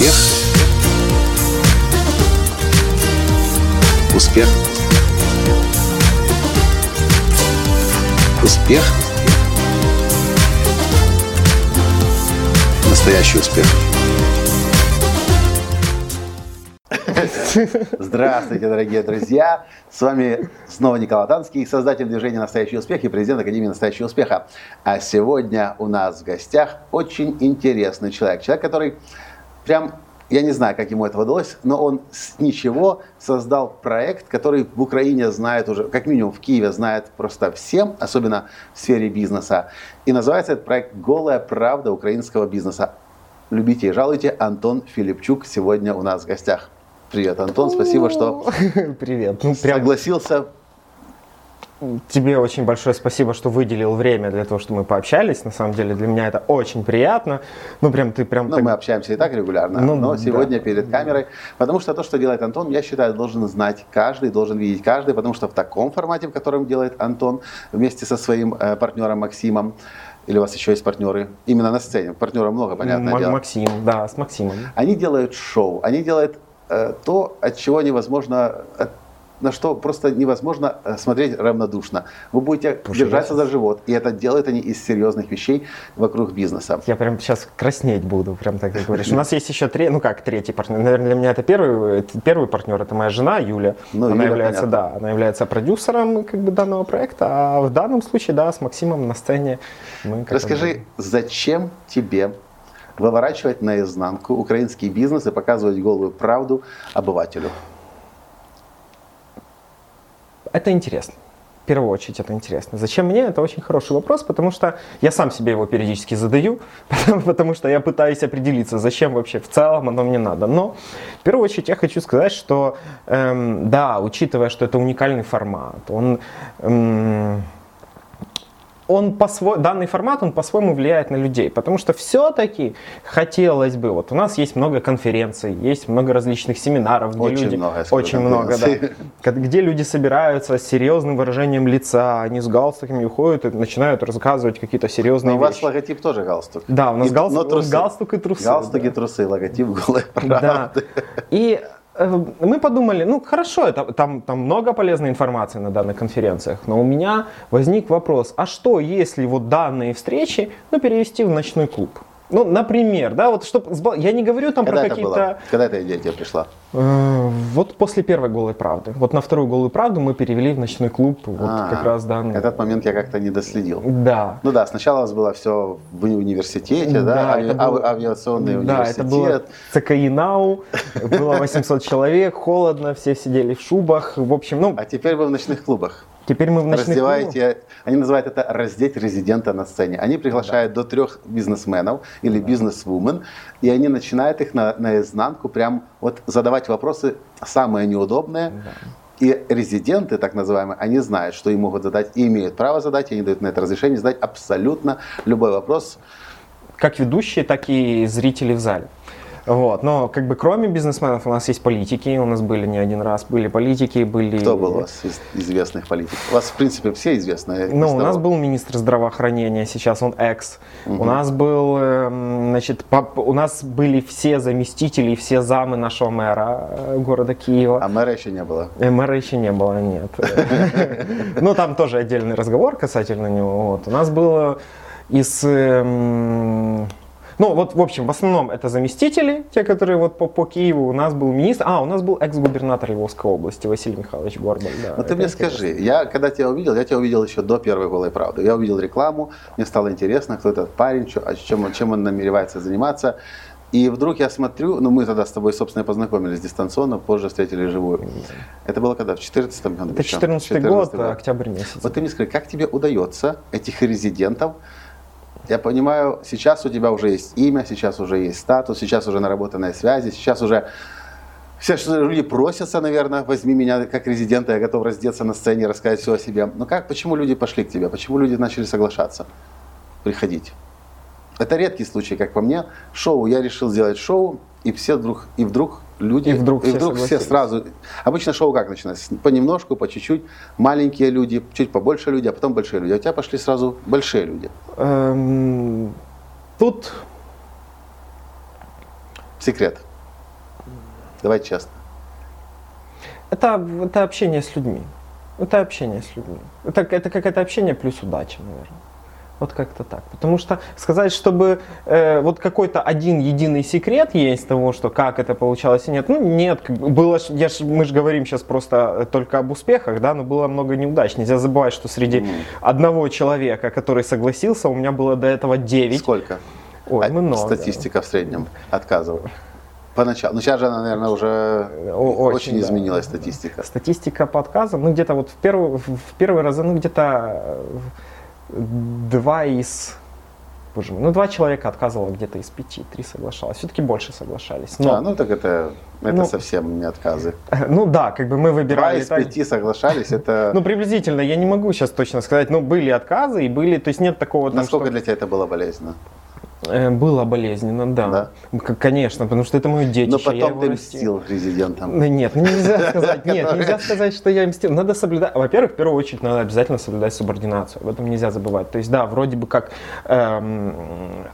Успех. Успех. Успех. Настоящий успех. Здравствуйте, дорогие друзья! С вами снова Николай Танский, создатель движения «Настоящий успех» и президент Академии «Настоящего успеха». А сегодня у нас в гостях очень интересный человек. Человек, который прям, я не знаю, как ему это удалось, но он с ничего создал проект, который в Украине знает уже, как минимум в Киеве знает просто всем, особенно в сфере бизнеса. И называется этот проект «Голая правда украинского бизнеса». Любите и жалуйте. Антон Филипчук сегодня у нас в гостях. Привет, Антон, спасибо, что Привет. Ну, прям согласился. Тебе очень большое спасибо, что выделил время для того, чтобы мы пообщались. На самом деле для меня это очень приятно. Ну, прям ты прям... Ну, так- мы общаемся и так регулярно, Ну, но да. сегодня перед камерой. Потому что то, что делает Антон, я считаю, должен знать каждый, должен видеть каждый, потому что в таком формате, в котором делает Антон вместе со своим э, партнером Максимом, или у вас еще есть партнеры, именно на сцене, партнеров много, понятное М-. Максим, да, с Максимом. Они делают шоу, они делают э, то, от чего невозможно, от- на что просто невозможно э, смотреть равнодушно. Вы будете Слушай, держаться за живот, и это делают они из серьезных вещей вокруг бизнеса. Я прям сейчас краснеть буду, прям так как говоришь. У нас есть еще три, ну как третий партнер. Наверное, для меня это первый, первый партнер, это моя жена Юля. Ну, она Юля, является, понятно. да, она является продюсером как бы данного проекта, а в данном случае, да, с Максимом на сцене мы. Расскажи, зачем тебе выворачивать наизнанку украинский бизнес и показывать голую правду обывателю? Это интересно. В первую очередь это интересно. Зачем мне? Это очень хороший вопрос, потому что я сам себе его периодически задаю, потому, потому что я пытаюсь определиться, зачем вообще в целом оно мне надо. Но в первую очередь я хочу сказать, что эм, да, учитывая, что это уникальный формат, он эм, он по данный формат, он по-своему влияет на людей, потому что все-таки хотелось бы, вот у нас есть много конференций, есть много различных семинаров, где Очень люди, много, очень много, да, где люди собираются с серьезным выражением лица, они с галстуками уходят и начинают рассказывать какие-то серьезные Но у вас вещи. логотип тоже галстук. Да, у нас И- галстук- галстук и трусы, Галстук да. и трусы, логотип голой Да. правды. И э, мы подумали, ну хорошо, это, там, там много полезной информации на данных конференциях, но у меня возник вопрос, а что если вот данные встречи ну, перевести в ночной клуб? Ну, например, да, вот чтоб, сба- я не говорю там Когда про какие-то... было? Когда эта идея тебе пришла? Э, Вот после первой голой правды. Вот на вторую голую правду мы перевели в ночной клуб. Вот А, как раз данные. Этот момент я как-то не доследил. Да. Ну да, сначала у вас было все в университете, да, Да, ави- был- ави- авиационный Да, университет. это было ЦКИ НАУ, было 800 человек, холодно, все сидели в шубах. В общем, ну, А теперь вы в ночных клубах. теперь мы в ночных клубах. Раздеваете, они называют это раздеть резидента на сцене. Они приглашают до трех бизнесменов или бизнесвумен, и они начинают их на, наизнанку прям вот задавать вопросы самые неудобные. И резиденты, так называемые, они знают, что им могут задать и имеют право задать, и они дают на это разрешение задать абсолютно любой вопрос. Как ведущие, так и зрители в зале. Вот. Но как бы кроме бизнесменов у нас есть политики, у нас были не один раз, были политики, были... Кто был у вас из известных политиков? У вас, в принципе, все известные. Ну, у нас был министр здравоохранения, сейчас он экс. У нас был, эм, значит, пап- у нас были все заместители, все замы нашего мэра э, города Киева. А мэра еще не было. Э, Мэра еще не было, нет. Ну, там тоже отдельный разговор касательно него. Вот. У нас было из... Ну, вот, в общем, в основном это заместители, те, которые вот по, по Киеву. У нас был министр, а, у нас был экс-губернатор Львовской области Василий Михайлович Горбаль. Да, Ну ты мне интересно. скажи, я когда тебя увидел, я тебя увидел еще до первой голой правды. Я увидел рекламу, мне стало интересно, кто этот парень, а чем, он- чем он намеревается заниматься. И вдруг я смотрю, ну мы тогда с тобой, собственно, познакомились дистанционно, позже встретили живую. Это было когда? В 2014 году? Это причем? 14 год, октябрь месяц. Вот ты мне скажи, как тебе удается этих резидентов я понимаю, сейчас у тебя уже есть имя, сейчас уже есть статус, сейчас уже наработанные связи, сейчас уже все что люди просятся, наверное, возьми меня как резидента, я готов раздеться на сцене, рассказать все о себе. Но как, почему люди пошли к тебе? Почему люди начали соглашаться приходить? Это редкий случай, как по мне. Шоу, я решил сделать шоу, и все вдруг, и вдруг люди, И вдруг все все согласились. сразу. Обычно шоу как начинается? Понемножку, по чуть-чуть. Маленькие люди, чуть побольше люди, а потом большие люди. А у тебя пошли сразу большие люди. Эм, Тут Секрет. Давай честно. Это, это общение с людьми. Это общение с людьми. Это, это как это общение плюс удача, наверное. Вот как-то так. Потому что сказать, чтобы э, вот какой-то один единый секрет есть того, что как это получалось и нет, ну нет, было, я ж, мы же говорим сейчас просто только об успехах, да, но было много неудач. Нельзя забывать, что среди одного человека, который согласился, у меня было до этого 9. Сколько? Ой, А много. Статистика в среднем отказов. Поначалу. Ну, сейчас же она, наверное, уже очень, очень, да. изменилась статистика. Статистика по отказам, ну где-то вот в первый, в первый раз, ну где-то э, два из, боже мой, ну два человека отказывало где-то из пяти, три соглашалось. Все-таки больше соглашались. Но, А, ну так это, это Ну, совсем не отказы. ну да, как бы мы Два выбирали из так. пяти соглашались, это... Ну приблизительно, я не могу сейчас точно сказать, но были отказы и были, то есть нет такого, Насколько для тебя это было болезненно? Э, было болезненно, да. К- Конечно, потому что это мое детище. Но потом ты мстил резидентам. Нет, ну, нельзя сказать, нет, нельзя сказать, что я мстил. Надо соблюдать, во-первых, в первую очередь надо обязательно соблюдать субординацию. Об этом нельзя забывать. То есть, да, вроде бы как эм,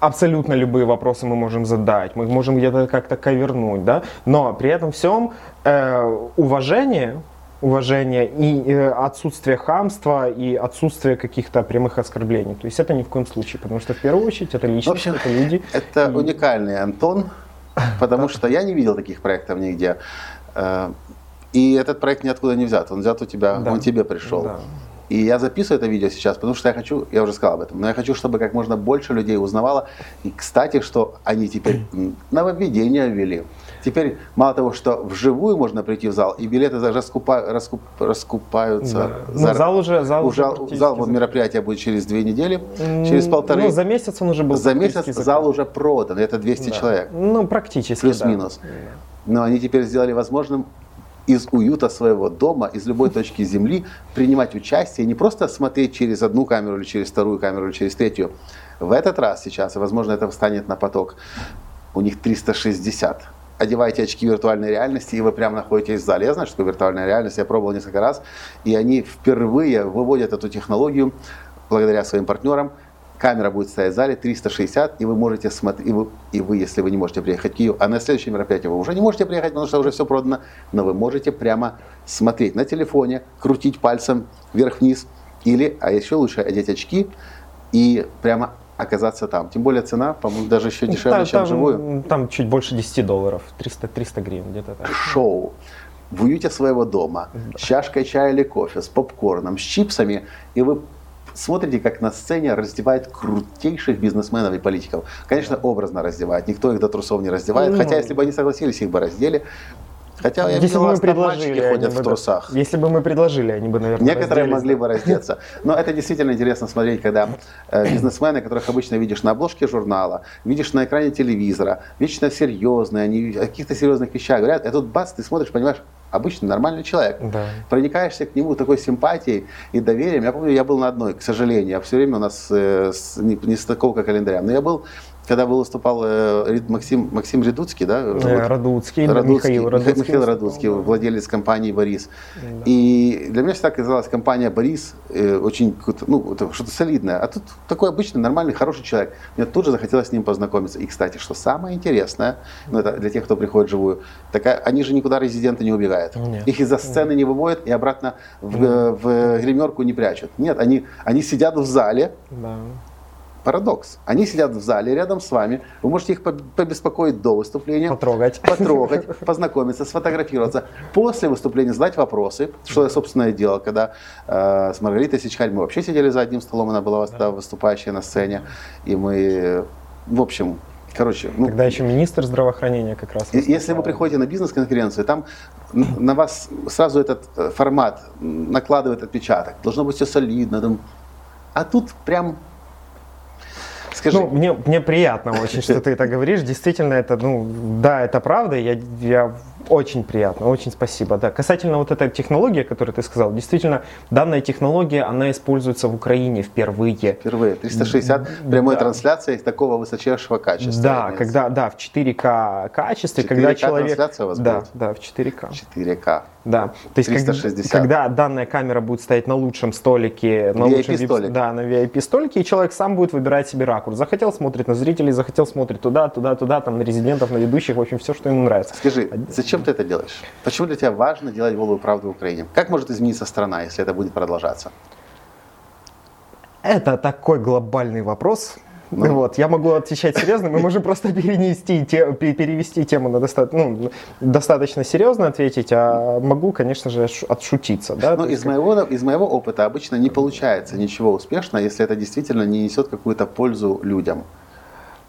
абсолютно любые вопросы мы можем задать, мы можем где-то как-то ковернуть, да, но при этом всем э, уважение, уважение и э, отсутствие хамства и отсутствие каких-то прямых оскорблений. То есть это ни в коем случае, потому что в первую очередь это личность, общем, это люди. Это И- уникальный Антон, потому что я не видел таких проектов нигде. Э, И этот проект ниоткуда не взят. Он взят у тебя, Да. он тебе пришел. Да. И я записываю это видео сейчас, потому что я хочу, я уже сказал об этом, но я хочу, чтобы как можно больше людей узнавало. И, кстати, что они теперь нововведения ввели. Теперь мало того, что вживую можно прийти в зал, и билеты даже раскупа- раскуп- раскупаются. Да. Ну, за- зал уже, зал уже, практически зал, вот закрыт. мероприятие будет через две недели, через полторы. Ну, за месяц он уже был За месяц практически зал закрыт. уже продан, это 200 Да. человек. Ну, практически, Плюс-минус. да. Но они теперь сделали возможным из уюта своего дома, из любой точки земли принимать участие, не просто смотреть через одну камеру или через вторую камеру или через третью. В этот раз сейчас, и возможно это встанет на поток, у них 360. Одевайте очки виртуальной реальности, и вы прямо находитесь в зале. Я знаю, что виртуальная реальность, я пробовал несколько раз, и они впервые выводят эту технологию благодаря своим партнерам. Камера будет стоять в зале 360, и вы можете смотреть, и вы, и вы, если вы не можете приехать в Киев, а на следующее мероприятие вы уже не можете приехать, потому что уже все продано, но вы можете прямо смотреть на телефоне, крутить пальцем вверх-вниз, или, а еще лучше, одеть очки и прямо оказаться там. Тем более цена, по-моему, даже еще дешевле, Там- чем там, вживую. Там чуть больше 10 долларов, 300, 300 гривен где-то так. шоу в уюте своего дома, с чашкой чая или кофе, с попкорном, с чипсами, и вы смотрите, как на сцене раздевают крутейших бизнесменов и политиков. Конечно, образно раздевают, никто их до трусов не раздевает, Ну. хотя если бы они согласились, их бы раздели. Хотя я Если бы мы предложили, ходят бы, в трусах. Если бы мы предложили, они бы, наверное, Некоторые могли бы раздеться. Но это действительно интересно смотреть, когда э, бизнесмены, которых обычно видишь на обложке журнала, видишь на экране телевизора, вечно серьезные, они о каких-то серьезных вещах говорят, и тут бац, ты смотришь, понимаешь, обычный нормальный человек. Да. Проникаешься к нему такой симпатией и доверием. Я помню, я был на одной, к сожалению, я все время у нас э, с, не, не стыковка календаря, но я был, когда выступал э, Максим, Максим Редуцкий, да? Э, вот. Радуцкий, Радуцкий, Михаил Миха- Радуцкий. Михаил Радуцкий, владелец компании «Борис». И для меня всегда казалась компания «Борис» э, очень ну, что-то солидное. А тут такой обычный, нормальный, хороший человек. Мне тут же захотелось с ним познакомиться. И, кстати, что самое интересное, ну, это для тех, кто приходит вживую, такая, они же никуда резиденты не убегают. Нет. Их из-за сцены не выводят и обратно в, э, в гримерку не прячут. Нет, они, они сидят в зале, Да. Парадокс. Они сидят в зале рядом с вами. Вы можете их поб- побеспокоить до выступления. Потрогать. Потрогать, познакомиться, сфотографироваться. После выступления задать вопросы, что я, собственно, и делал, когда э, с Маргаритой Сичкарь мы вообще сидели за одним столом, она была тогда выступающая на сцене. И мы, в общем, короче, ну, Тогда еще министр здравоохранения как раз. и- Если вы выступал. приходите на бизнес-конференцию, там на вас сразу этот э, формат накладывает отпечаток. Должно быть все солидно. там. А тут прям... Скажи, Ну, мне, мне приятно очень, что ты это говоришь. Действительно, это, ну, да, это правда. Я, я очень приятно, очень спасибо. Да. Касательно вот этой технологии, которую ты сказал, действительно, данная технология, она используется в Украине впервые. впервые 360 прямой Да. трансляции такого высочайшего качества. Да, когда, да, в 4К качестве, 4К когда человек... трансляция у вас да, будет? да, в 4К. 4К. Да. То есть, 360. Когда, когда данная камера будет стоять на лучшем столике, на VIP лучшем VIP да, на VIP столике, и человек сам будет выбирать себе ракурс. Захотел смотрит на зрителей, захотел смотрит туда, туда, туда, там на резидентов, на ведущих, в общем, все, что ему нравится. Скажи, зачем ты это делаешь? Почему для тебя важно делать голую правду в Украине? Как может измениться страна, если это будет продолжаться? Это такой глобальный вопрос. Ну. Вот, я могу отвечать серьезно, мы можем просто перенести, те- пе- перевести тему на доста- ну, достаточно серьезно ответить, а могу, конечно же, отшутиться. Да? Ну, из моего, из моего опыта обычно не получается ничего успешно, если это действительно не несет какую-то пользу людям.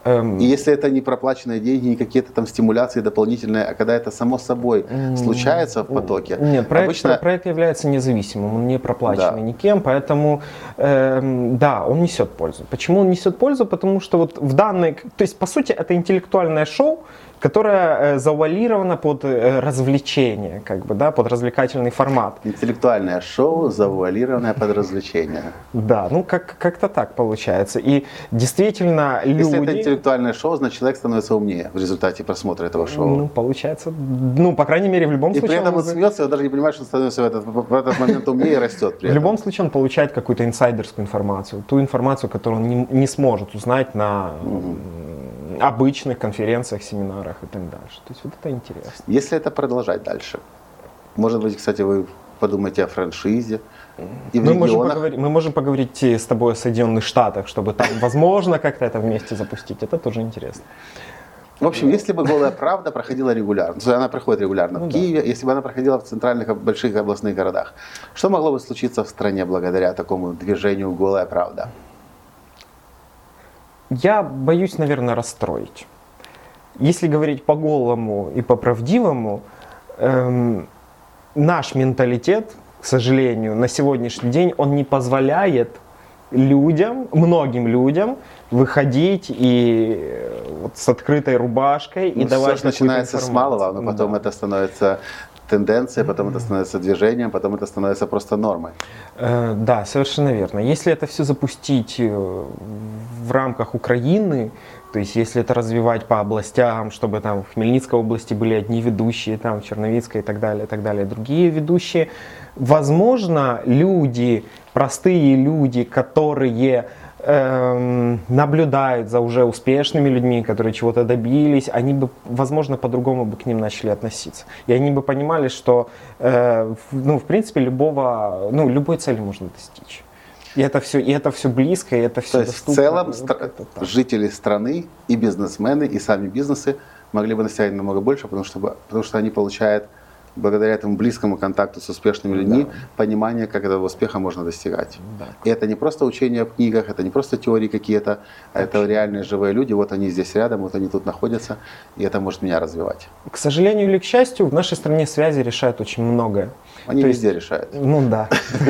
Эм, И если это не проплаченные деньги, не какие-то там стимуляции дополнительные, а когда это само собой случается в потоке, Нет, проект, обычно про- проект является независимым, он не проплаченный Да. никем, поэтому эм, да, он несет пользу. Почему он несет пользу? Потому что вот в данной, то есть по сути это интеллектуальное шоу, которое э, завуалировано под э, развлечение, как бы, да, под развлекательный формат. интеллектуальное шоу, завуалированное под развлечение. Да, ну как, как-то так получается. И действительно люди... Если это интеллектуальное шоу, значит человек становится умнее в результате просмотра этого шоу. Ну, получается, ну, по крайней мере, в любом и при случае... этом он он смеется, он даже не понимает, что он становится в этот, в этот момент умнее и растет. При В этом. любом случае он получает какую-то инсайдерскую информацию, ту информацию, которую он не, не сможет узнать на обычных конференциях, семинарах и так дальше. То есть вот это интересно. Если это продолжать дальше, может быть, кстати, вы подумаете о франшизе и Мы можем, поговорить, мы можем поговорить с тобой о Соединенных Штатах, чтобы там, возможно, как-то это вместе запустить. Это тоже интересно. В общем, если бы голая правда проходила регулярно, то она проходит регулярно Ну в да. Киеве, если бы она проходила в центральных больших областных городах, что могло бы случиться в стране благодаря такому движению голая правда? Я боюсь, наверное, расстроить. Если говорить по голому и по правдивому, эм, наш менталитет, к сожалению, на сегодняшний день, он не позволяет людям, многим людям выходить и э, вот с открытой рубашкой и Ну, давать всё же начинается с малого, информацию. но потом Да. это становится тенденцией, потом это становится движением, потом это становится просто нормой. Э, Да, совершенно верно. Если это все запустить э, в рамках Украины, то есть если это развивать по областям, чтобы там в Хмельницкой области были одни ведущие, там в Черновицкой и так далее, и так далее, другие ведущие, возможно, люди, простые люди, которые эм, наблюдают за уже успешными людьми, которые чего-то добились, они бы, возможно, по-другому бы к ним начали относиться. И они бы понимали, что, э, ну, в принципе, любого, ну, любой цели можно достичь. И это все, и это все близко, и это все То есть доступно. в целом стра- жители страны и бизнесмены, и сами бизнесы могли бы достигать намного больше, потому что, потому что они получают благодаря этому близкому контакту с успешными людьми понимание, как этого успеха можно достигать. Да. И это не просто учение в книгах, это не просто теории какие-то, а это реальные живые люди. Вот они здесь рядом, вот они тут находятся, и это может меня развивать. К сожалению или к счастью, в нашей стране связи решают очень многое. Они То везде решают. Ну да.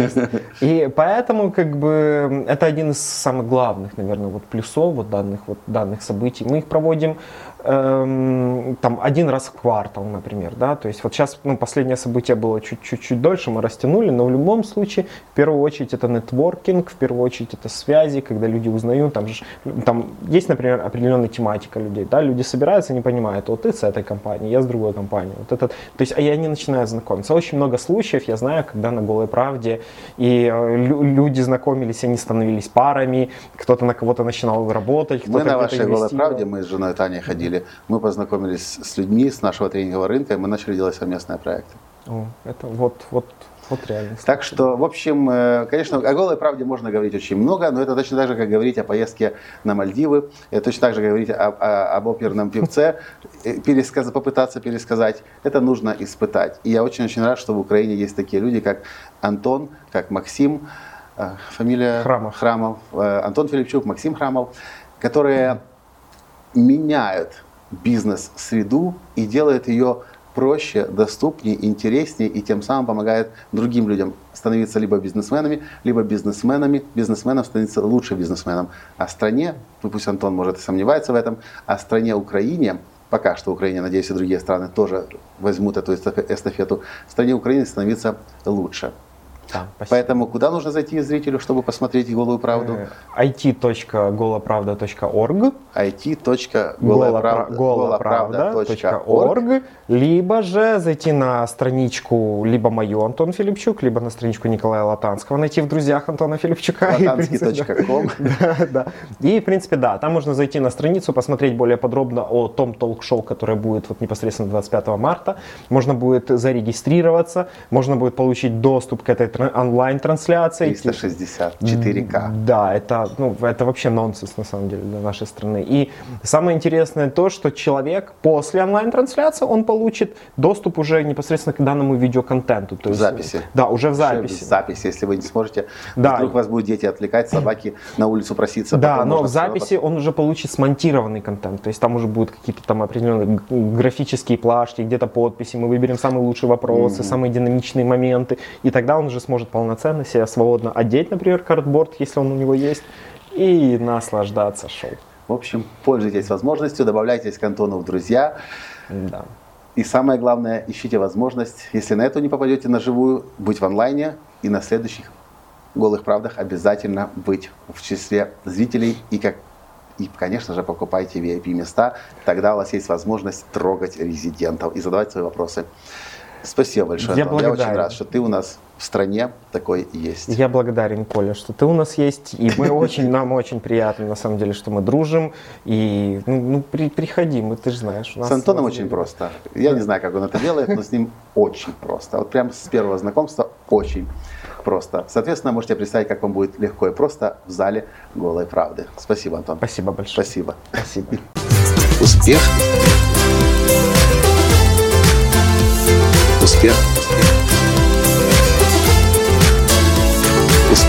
И поэтому как бы это один из самых главных, наверное, вот плюсов вот данных вот данных событий. Мы их проводим эм, там один раз в квартал, например, да. То есть вот сейчас ну, последнее событие было чуть-чуть чуть дольше, мы растянули, но в любом случае в первую очередь это нетворкинг, в первую очередь это связи, когда люди узнают, там же там есть, например, определенная тематика людей, да, люди собираются, не понимают, вот ты с этой компанией, я с другой компанией, вот этот, то есть, а и они начинают знакомиться. Очень много случаев я знаю, когда на голой правде и э, лю- люди знакомились, они становились парами, кто-то на кого-то начинал работать, Мы кто-то на где-то вашей голой правде, мы с женой Таней ходили, мы познакомились с людьми с нашего тренингового рынка, и мы начали делать совместные проекты. О, это вот, вот, вот реальность. Так что, в общем, э, конечно, о голой правде можно говорить очень много, но это точно так же, как говорить о поездке на Мальдивы, это точно так же говорить о- о- об оперном певце, э, пересказ- попытаться пересказать, это нужно испытать. И я очень-очень рад, что в Украине есть такие люди, как Антон, как Максим, э, фамилия Храмов. Храмов, Антон Филипчук, Максим Храмов, которые меняют бизнес-среду и делают ее проще, доступнее, интереснее и тем самым помогает другим людям становиться либо бизнесменами, либо бизнесменами, бизнесменом становиться лучше бизнесменом. А стране, ну пусть Антон может и сомневается в этом, а стране Украине, пока что Украине, надеюсь, и другие страны тоже возьмут эту эстафе- эстафету, стране Украины становиться лучше. Да, спасибо. Поэтому куда нужно зайти зрителю, чтобы посмотреть голую правду? Э, it.golopravda.org it.golopravda.org либо же зайти на страничку либо мою Антон Филипчук, либо на страничку Николая Латанского, найти в друзьях Антона Филипчука. Латанский.ком. Да, да. И, в принципе, да, там можно зайти на страницу, посмотреть более подробно о том толк-шоу, которое будет вот непосредственно 25 марта. Можно будет зарегистрироваться, можно будет получить доступ к этой тра- онлайн-трансляции. 360, 4К. Да, это, ну, это вообще нонсенс на самом деле для нашей страны. И самое интересное то, что человек после онлайн-трансляции, он получит доступ уже непосредственно к данному видеоконтенту. То В есть, записи. Да, уже в Уже записи. в записи, если вы не сможете. Да. Вдруг вас будут дети отвлекать, собаки на улицу проситься. Да, но в записи он уже получит смонтированный контент. То есть там уже будут какие-то там определенные графические плашки, где-то подписи. Мы выберем самые лучшие вопросы, самые динамичные моменты. И тогда он уже сможет полноценно себя свободно одеть, например, картборд, если он у него есть, и наслаждаться шоу. В общем, пользуйтесь возможностью, добавляйтесь к Антону в друзья. Да. И самое главное, ищите возможность, если на эту не попадете на живую, быть в онлайне и на следующих голых правдах обязательно быть в числе зрителей и как и, конечно же, покупайте VIP места, тогда у вас есть возможность трогать резидентов и задавать свои вопросы. Спасибо большое. Я Антон. Я очень рад, что ты у нас в стране такой есть. Я благодарен, Коля, что ты у нас есть. И мы очень, нам очень приятно, на самом деле, что мы дружим. И ну, ну, при- приходи, мы, ты же знаешь. у нас С Антоном очень деле- просто. Я не знаю, как он это делает, но с ним очень просто. Вот прям с первого знакомства очень просто. Соответственно, можете представить, как вам будет легко и просто в зале голой правды. Спасибо, Антон. Спасибо большое. Спасибо. Спасибо. Успех. Успех.